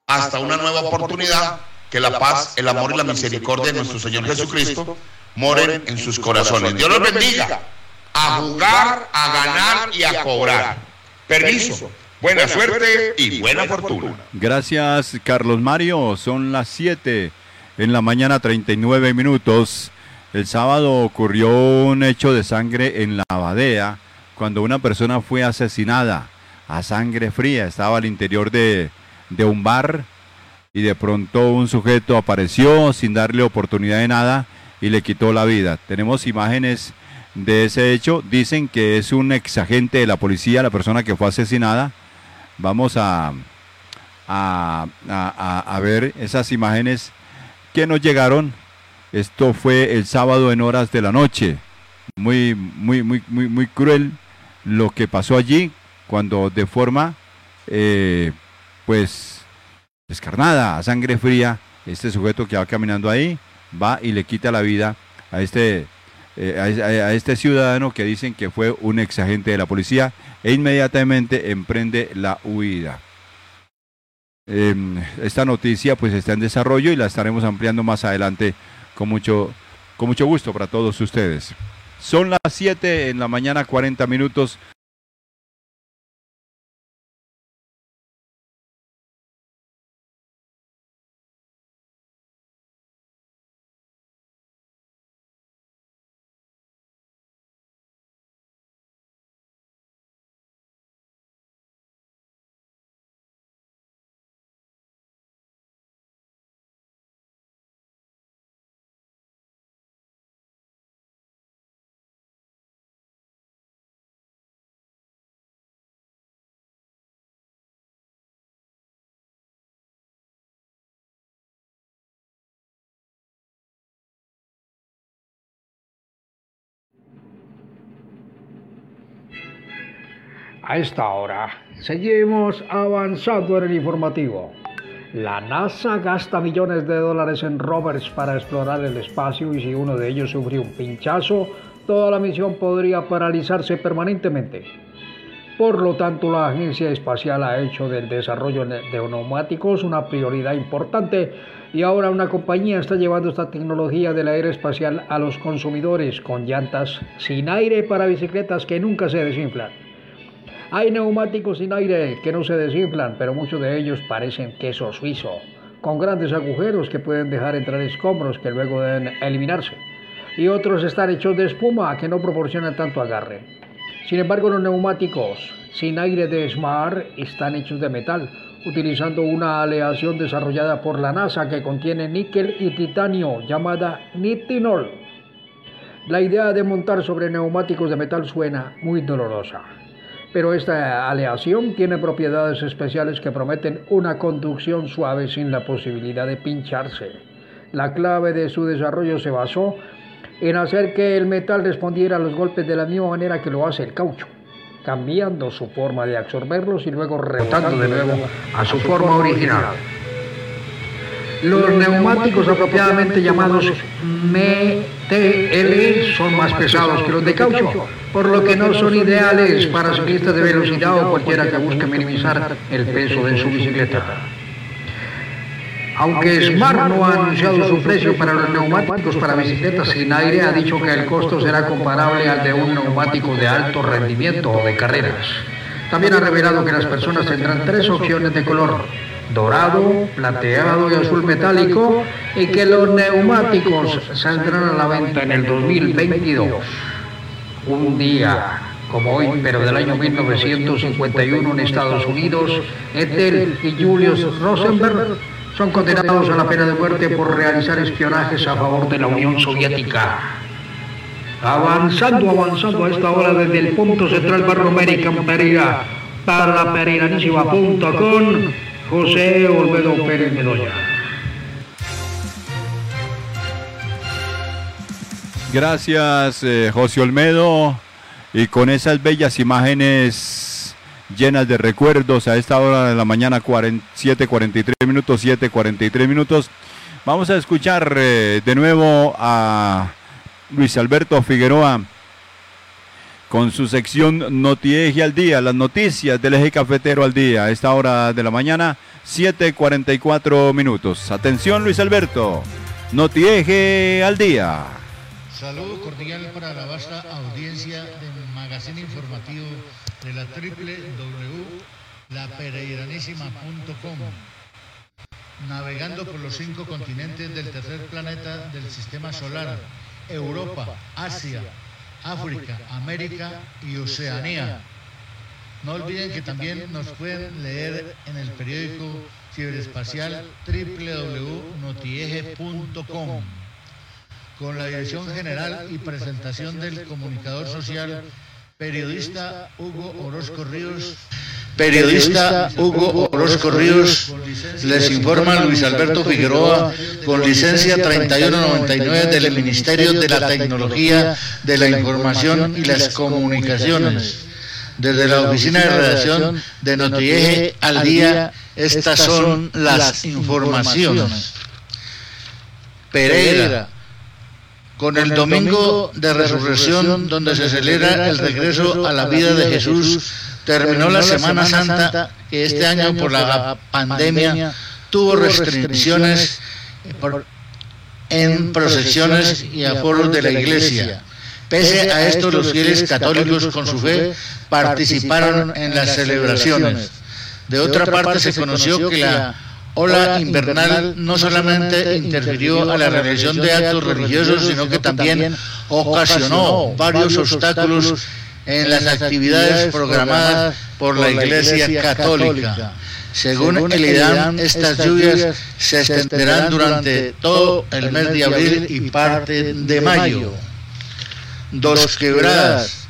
hasta una nueva oportunidad, que la paz, el amor y la misericordia de nuestro Señor Jesucristo moren en sus corazones. Dios los bendiga. A jugar, a ganar y a cobrar. Permiso. Buena suerte y buena fortuna. Gracias, Carlos Mario. Son las 7 en la mañana, 39 minutos. El sábado ocurrió un hecho de sangre en la Abadea cuando una persona fue asesinada a sangre fría. Estaba al interior de, de un bar y de pronto un sujeto apareció sin darle oportunidad de nada y le quitó la vida. Tenemos imágenes de ese hecho. Dicen que es un exagente de la policía, la persona que fue asesinada. Vamos a, a, a, ver esas imágenes que nos llegaron. Esto fue el sábado en horas de la noche. Muy, muy, muy, muy, muy cruel lo que pasó allí cuando de forma eh, pues descarnada, a sangre fría, este sujeto que va caminando ahí va y le quita la vida a este, eh, a, este ciudadano que dicen que fue un ex agente de la policía e inmediatamente emprende la huida. Em, esta noticia pues está en desarrollo y la estaremos ampliando más adelante con mucho, con mucho gusto para todos ustedes. Son las 7 en la mañana, 40 minutos. A esta hora, seguimos avanzando en el informativo. La NASA gasta millones de dólares en rovers para explorar el espacio y si uno de ellos sufre un pinchazo, toda la misión podría paralizarse permanentemente. Por lo tanto, la Agencia Espacial ha hecho del desarrollo de neumáticos una prioridad importante y ahora una compañía está llevando esta tecnología de la era espacial a los consumidores con llantas sin aire para bicicletas que nunca se desinflan. Hay neumáticos sin aire que no se desinflan, pero muchos de ellos parecen queso suizo, con grandes agujeros que pueden dejar entrar escombros que luego deben eliminarse. Y otros están hechos de espuma que no proporcionan tanto agarre. Sin embargo, los neumáticos sin aire de Smart están hechos de metal, utilizando una aleación desarrollada por la NASA que contiene níquel y titanio llamada nitinol. La idea de montar sobre neumáticos de metal suena muy dolorosa pero esta aleación tiene propiedades especiales que prometen una conducción suave sin la posibilidad de pincharse. La clave de su desarrollo se basó en hacer que el metal respondiera a los golpes de la misma manera que lo hace el caucho, cambiando su forma de absorberlos y luego rebotando de nuevo a su forma original. Los neumáticos apropiadamente llamados MTL son más pesados que los de caucho, por lo que no son ideales para ciclistas de velocidad o cualquiera que busque minimizar el peso de su bicicleta. Aunque Smart no ha anunciado su precio para los neumáticos para bicicletas sin aire, ha dicho que el costo será comparable al de un neumático de alto rendimiento o de carreras. También ha revelado que las personas tendrán tres opciones de color, dorado, plateado y azul metálico y que los neumáticos saldrán a la venta en el 2022. Un día como hoy, pero del año 1951 en Estados Unidos, Ethel y Julius Rosenberg son condenados a la pena de muerte por realizar espionajes a favor de la Unión Soviética. Avanzando, avanzando a esta hora desde el punto central Barro American Pereira para la pereiranísima.com José Olmedo Pérez Medoya. Gracias, eh, José Olmedo. Y con esas bellas imágenes llenas de recuerdos a esta hora de la mañana, 7:43 minutos, 7:43 minutos. Vamos a escuchar eh, de nuevo a Luis Alberto Figueroa con su sección Notieje al día, las noticias del eje cafetero al día, a esta hora de la mañana, 7:44 minutos. Atención, Luis Alberto, Notieje al día. Saludo cordial para la vasta audiencia del magazine informativo de la www.lapereiranísima.com. Navegando por los cinco continentes del tercer planeta del sistema solar, Europa, Asia, África, América y Oceanía. No olviden que también nos pueden leer en el periódico ciberespacial www.notieje.com con la dirección general y presentación del comunicador social, periodista Hugo Orozco Ríos. Periodista Hugo Orozco Ríos, les informa Luis Alberto Figueroa, con licencia 3199 del Ministerio de la Tecnología, de la Información y las Comunicaciones. Desde la oficina de redacción de Notieje al día, estas son las informaciones. Pereira con el domingo de resurrección donde se celebra el regreso a la vida de Jesús, terminó la Semana Santa que este, este año por la pandemia tuvo restricciones en procesiones y aforos de la iglesia. Pese a esto, los fieles católicos con su fe participaron en las celebraciones. De otra parte, se conoció que la ola invernal no solamente interfirió a la realización de actos religiosos, sino que también ocasionó varios obstáculos en las actividades programadas por la Iglesia Católica. Según el IDAM, estas lluvias se extenderán durante todo el mes de abril y parte de mayo. Dos quebradas.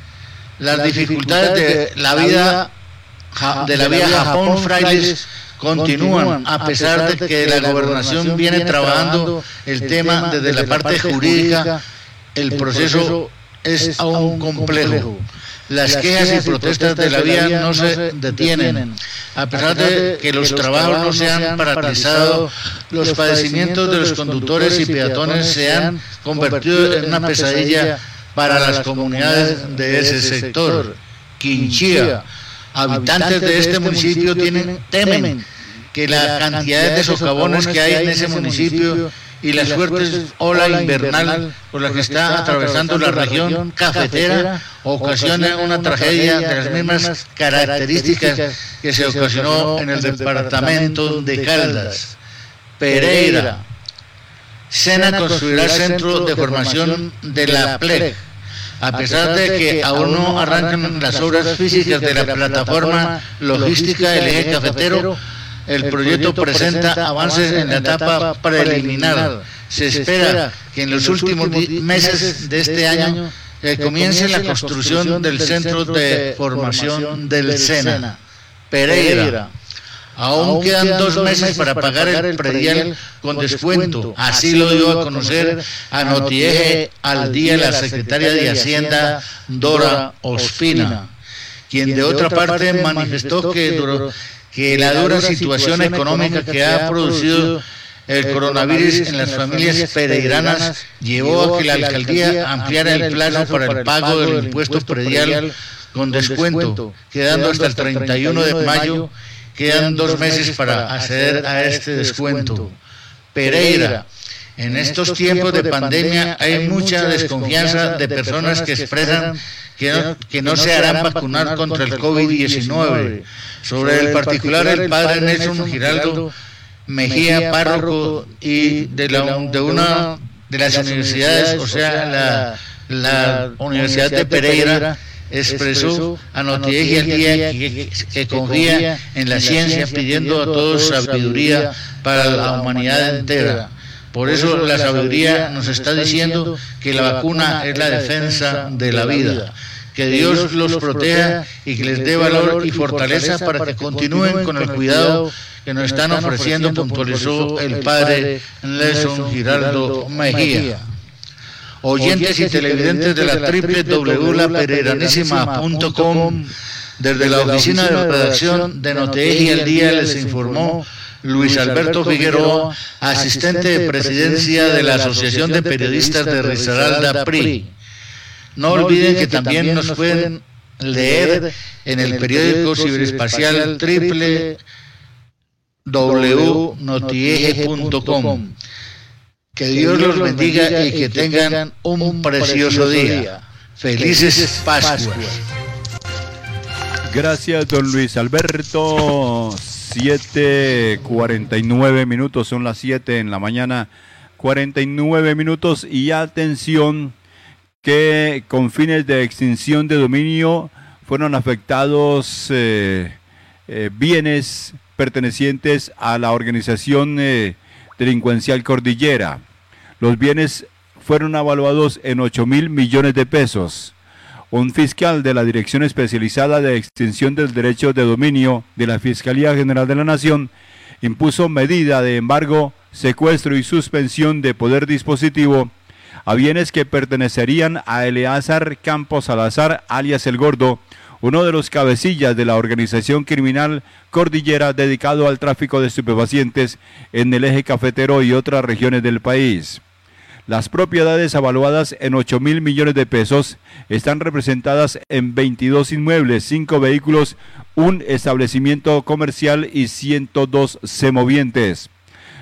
Las dificultades de la vida de la vía Japón-Frailes continúan, a pesar de que la gobernación viene trabajando el tema desde la parte jurídica, el proceso es aún complejo. las quejas y protestas de la vía no se detienen. A pesar de que los trabajos no se han paralizado, los padecimientos de los conductores y peatones se han convertido en una pesadilla para las comunidades de ese sector. Quinchía, habitantes de este municipio tienen, temen que la cantidad de socavones que hay en ese municipio y las fuertes ola invernal por la que está atravesando la región cafetera ocasiona una tragedia de las mismas características que se ocasionó en el departamento de Caldas. Pereira. Sena construirá centro de formación de la PLEG. A pesar de que aún no arrancan las obras físicas de la plataforma logística del eje cafetero, el proyecto presenta avances en la etapa preliminar. Se espera que en los últimos meses de este año eh, comience la construcción del centro de formación del SENA. Pereira. Aún quedan dos meses para pagar el predial con descuento. Así lo dio a conocer a Notieje al día la secretaria de Hacienda, Dora Ospina, quien de otra parte manifestó que la dura situación económica que ha producido el coronavirus en las familias pereiranas llevó a que la alcaldía ampliara el plazo para el pago del impuesto predial con descuento, quedando hasta el 31 de mayo, quedan dos meses para acceder a este descuento. Pereira, en estos tiempos de pandemia hay mucha desconfianza de personas que expresan que no, se harán vacunar contra el COVID-19. Sobre el particular, el padre Nelson Giraldo Mejía, párroco y de, la, de una de las universidades, o sea, la, Universidad de Pereira, expresó a Notieje el día que, que, confía en la ciencia, pidiendo a todos sabiduría para la humanidad entera. Por eso la sabiduría nos está diciendo que la vacuna es la defensa de la vida. Que Dios los proteja y que les dé valor y fortaleza para que continúen con el cuidado que nos están ofreciendo, puntualizó el padre Nelson Giraldo Mejía. Oyentes y televidentes de la www.lapereranísima.com, desde la oficina de redacción de Noteji el día les informó Luis Alberto Figueroa, asistente de presidencia de la Asociación de Periodistas de Risaralda PRI. No olviden que también nos pueden leer en el periódico ciberespacial www.notieje.com. Que Dios los bendiga y que tengan un precioso día. Felices Pascuas. Gracias, don Luis Alberto. 7:49 minutos, son las 7 en la mañana, 49 minutos y atención que con fines de extinción de dominio fueron afectados eh, eh, bienes pertenecientes a la organización eh, delincuencial Cordillera. Los bienes fueron evaluados en 8 mil millones de pesos. Un fiscal de la Dirección Especializada de Extinción del Derecho de Dominio de la Fiscalía General de la Nación impuso medida de embargo, secuestro y suspensión de poder dispositivo a bienes que pertenecerían a Eleazar Campos Salazar, alias El Gordo, uno de los cabecillas de la organización criminal Cordillera dedicado al tráfico de estupefacientes en el eje cafetero y otras regiones del país. Las propiedades evaluadas en 8 mil millones de pesos están representadas en 22 inmuebles, 5 vehículos, un establecimiento comercial y 102 semovientes.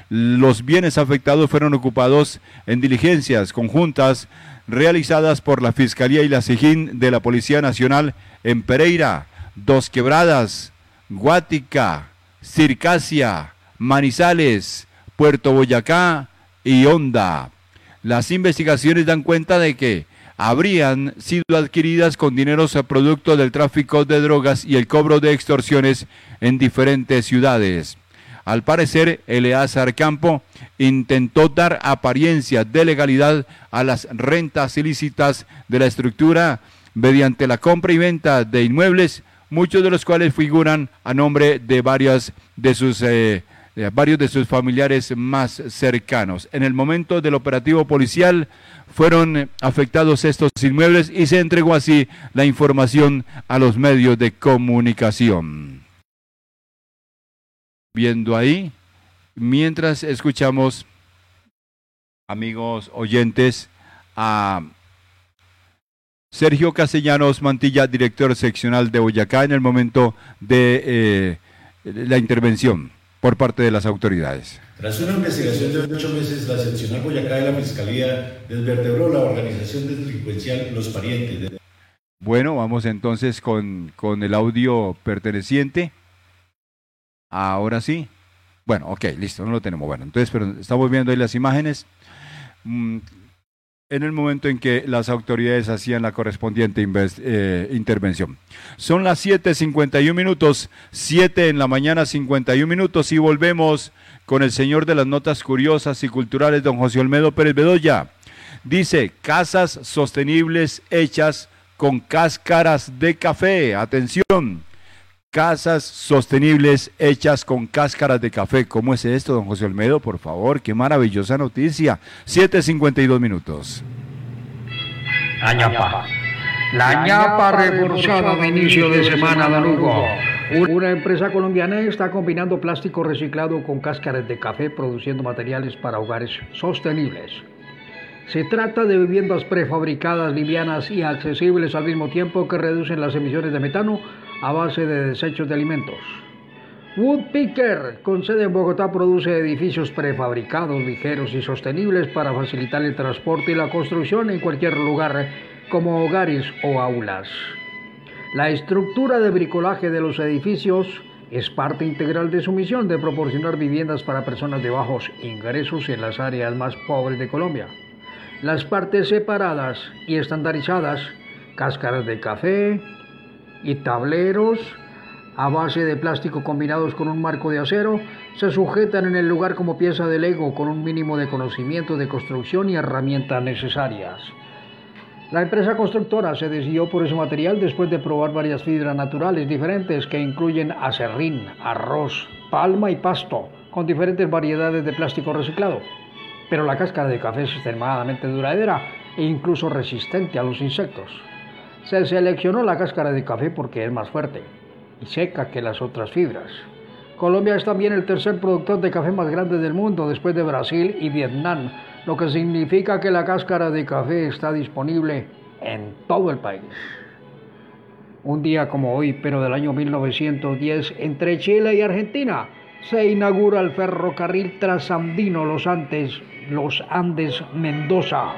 Los bienes afectados fueron ocupados en diligencias conjuntas realizadas por la Fiscalía y la SIGIN de la Policía Nacional en Pereira, Dos Quebradas, Guática, Circasia, Manizales, Puerto Boyacá y Honda. Las investigaciones dan cuenta de que habrían sido adquiridas con dineros a producto del tráfico de drogas y el cobro de extorsiones en diferentes ciudades. Al parecer, Eleazar Campo intentó dar apariencia de legalidad a las rentas ilícitas de la estructura mediante la compra y venta de inmuebles, muchos de los cuales figuran a nombre de varias de sus eh, eh, varios de sus familiares más cercanos. En el momento del operativo policial fueron afectados estos inmuebles y se entregó así la información a los medios de comunicación. Viendo ahí, mientras escuchamos, amigos oyentes, a Sergio Castellanos Mantilla, director seccional de Boyacá, en el momento de eh, la intervención por parte de las autoridades. Tras una investigación de ocho meses, la seccional Boyacá de la Fiscalía desvertebró la organización delincuencial Los Parientes. Bueno, vamos entonces con, con el audio perteneciente. Ahora sí. Bueno, ok, listo, no lo tenemos. Bueno, entonces, pero estamos viendo ahí las imágenes. Mm, en el momento en que las autoridades hacían la correspondiente eh, intervención. Son las 7.51 minutos, 7 en la mañana 51 minutos y volvemos con el señor de las notas curiosas y culturales, don José Olmedo Pérez Bedoya. Dice, casas sostenibles hechas con cáscaras de café. Atención, casas sostenibles hechas con cáscaras de café. ¿Cómo es esto, don José Olmedo? Por favor, qué maravillosa noticia. 7.52 minutos. La ñapa. La ñapa reforzada de inicio de semana de Lugo. Una empresa colombiana está combinando plástico reciclado con cáscaras de café produciendo materiales para hogares sostenibles. Se trata de viviendas prefabricadas, livianas y accesibles al mismo tiempo que reducen las emisiones de metano a base de desechos de alimentos. Woodpicker, con sede en Bogotá, produce edificios prefabricados, ligeros y sostenibles para facilitar el transporte y la construcción en cualquier lugar, como hogares o aulas. La estructura de bricolaje de los edificios es parte integral de su misión de proporcionar viviendas para personas de bajos ingresos en las áreas más pobres de Colombia. Las partes separadas y estandarizadas, cáscaras de café, y tableros a base de plástico combinados con un marco de acero se sujetan en el lugar como pieza de Lego con un mínimo de conocimiento de construcción y herramientas necesarias. La empresa constructora se decidió por ese material después de probar varias fibras naturales diferentes que incluyen acerrín, arroz, palma y pasto, con diferentes variedades de plástico reciclado. Pero la cáscara de café es extremadamente duradera e incluso resistente a los insectos. Se seleccionó la cáscara de café porque es más fuerte y seca que las otras fibras. Colombia es también el tercer productor de café más grande del mundo después de Brasil y Vietnam, lo que significa que la cáscara de café está disponible en todo el país. Un día como hoy, pero del año 1910, entre Chile y Argentina, se inaugura el ferrocarril trasandino Los Andes, Los Andes Mendoza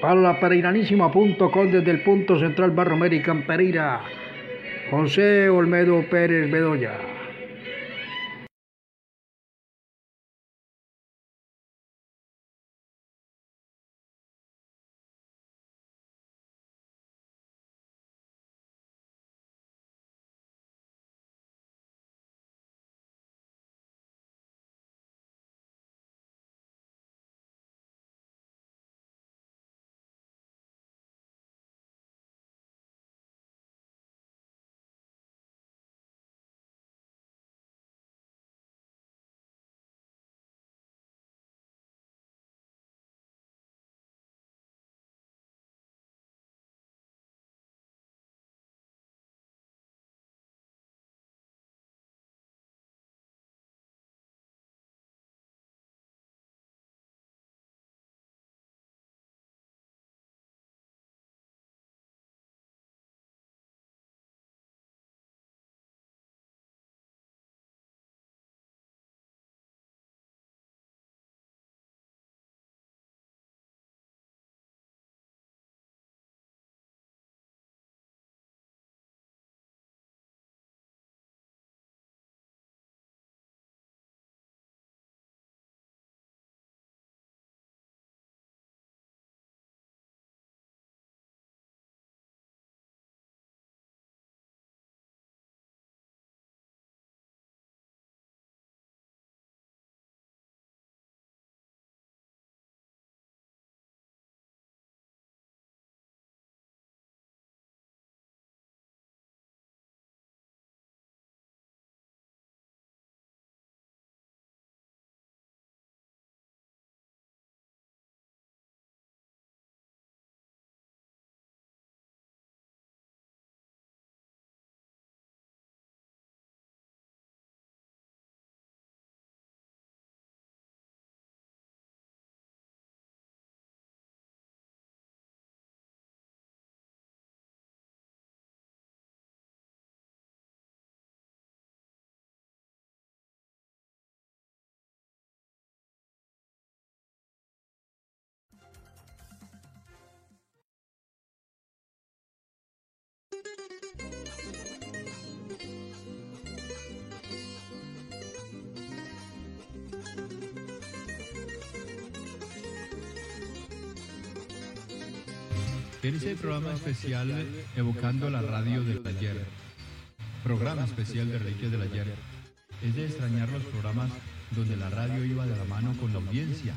para la pereiranísima.com desde el punto central Barro American Pereira. José Olmedo Pérez Bedoya. En ese programa especial evocando la radio del ayer, programa especial de Reliquias del Ayer, es de extrañar los programas donde la radio iba de la mano con la audiencia,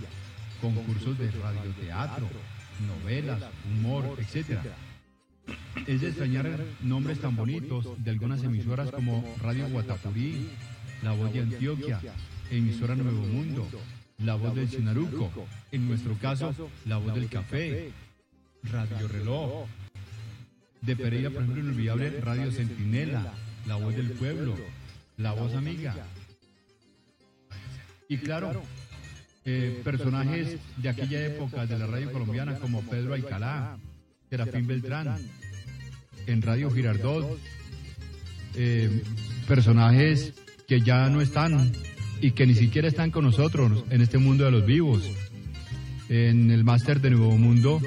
concursos de radioteatro, novelas, humor, etc. Es de extrañar nombres tan bonitos de algunas emisoras como Radio Guatapurí, La Voz de Antioquia, Emisora Nuevo Mundo, La Voz del Sinaruco, en nuestro caso, La Voz del Café, Radio Reloj, de Pereira, por ejemplo, inolvidable Radio Centinela, La Voz del Pueblo, La Voz Amiga. Y claro, eh, personajes de aquella época de la radio colombiana como Pedro Alcalá, Serafín Beltrán, en Radio Girardot, eh, personajes que ya no están y que ni siquiera están con nosotros en este mundo de los vivos. En el máster de Nuevo Mundo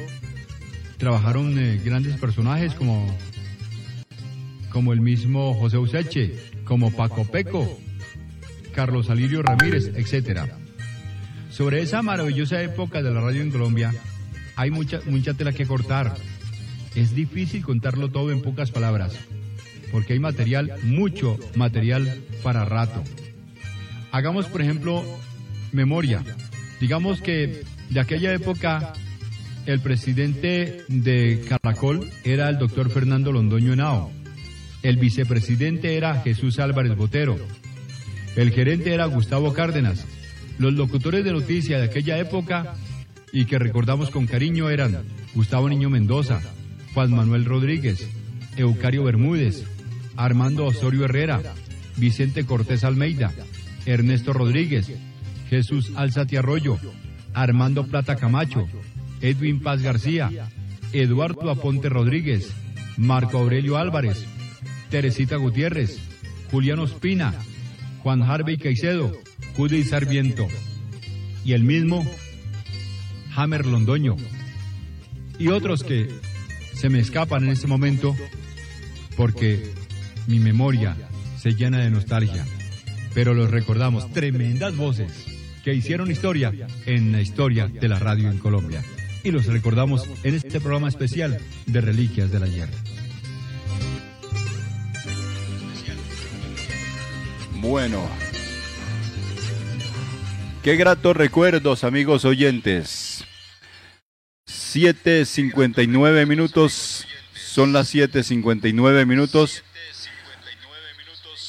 trabajaron eh, grandes personajes como, como el mismo José Useche, como Paco Peco, Carlos Alirio Ramírez, etcétera. Sobre esa maravillosa época de la radio en Colombia, hay mucha, mucha tela que cortar. Es difícil contarlo todo en pocas palabras, porque hay material, mucho material para rato. Hagamos, por ejemplo, memoria. Digamos que de aquella época el presidente de Caracol era el doctor Fernando Londoño Henao. El vicepresidente era Jesús Álvarez Botero. El gerente era Gustavo Cárdenas. Los locutores de noticia de aquella época y que recordamos con cariño eran Gustavo Niño Mendoza, Juan Manuel Rodríguez, Eucario Bermúdez, Armando Osorio Herrera, Vicente Cortés Almeida, Ernesto Rodríguez, Jesús Alzati Arroyo, Armando Plata Camacho, Edwin Paz García, Eduardo Aponte Rodríguez, Marco Aurelio Álvarez, Teresita Gutiérrez, Juliano Espina, Juan Harvey Caicedo, Judy Sarmiento y el mismo Hammer Londoño. Y otros que se me escapan en este momento porque mi memoria se llena de nostalgia, pero los recordamos, tremendas voces que hicieron historia en la historia de la radio en Colombia y los recordamos en este programa especial de Reliquias del Ayer. Bueno, Qué gratos recuerdos, amigos oyentes. 7.59 minutos, son las 7.59 minutos.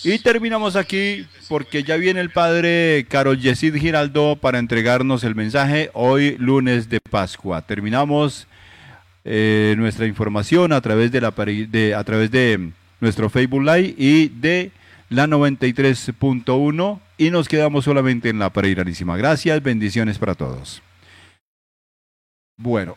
Y terminamos aquí porque ya viene el padre Carol Yesid Giraldo para entregarnos el mensaje hoy lunes de Pascua. Terminamos eh, nuestra información a través de, la, de, a través de nuestro Facebook Live y de la 93.1 y nos quedamos solamente en la Pereiranísima. Gracias, bendiciones para todos. Bueno,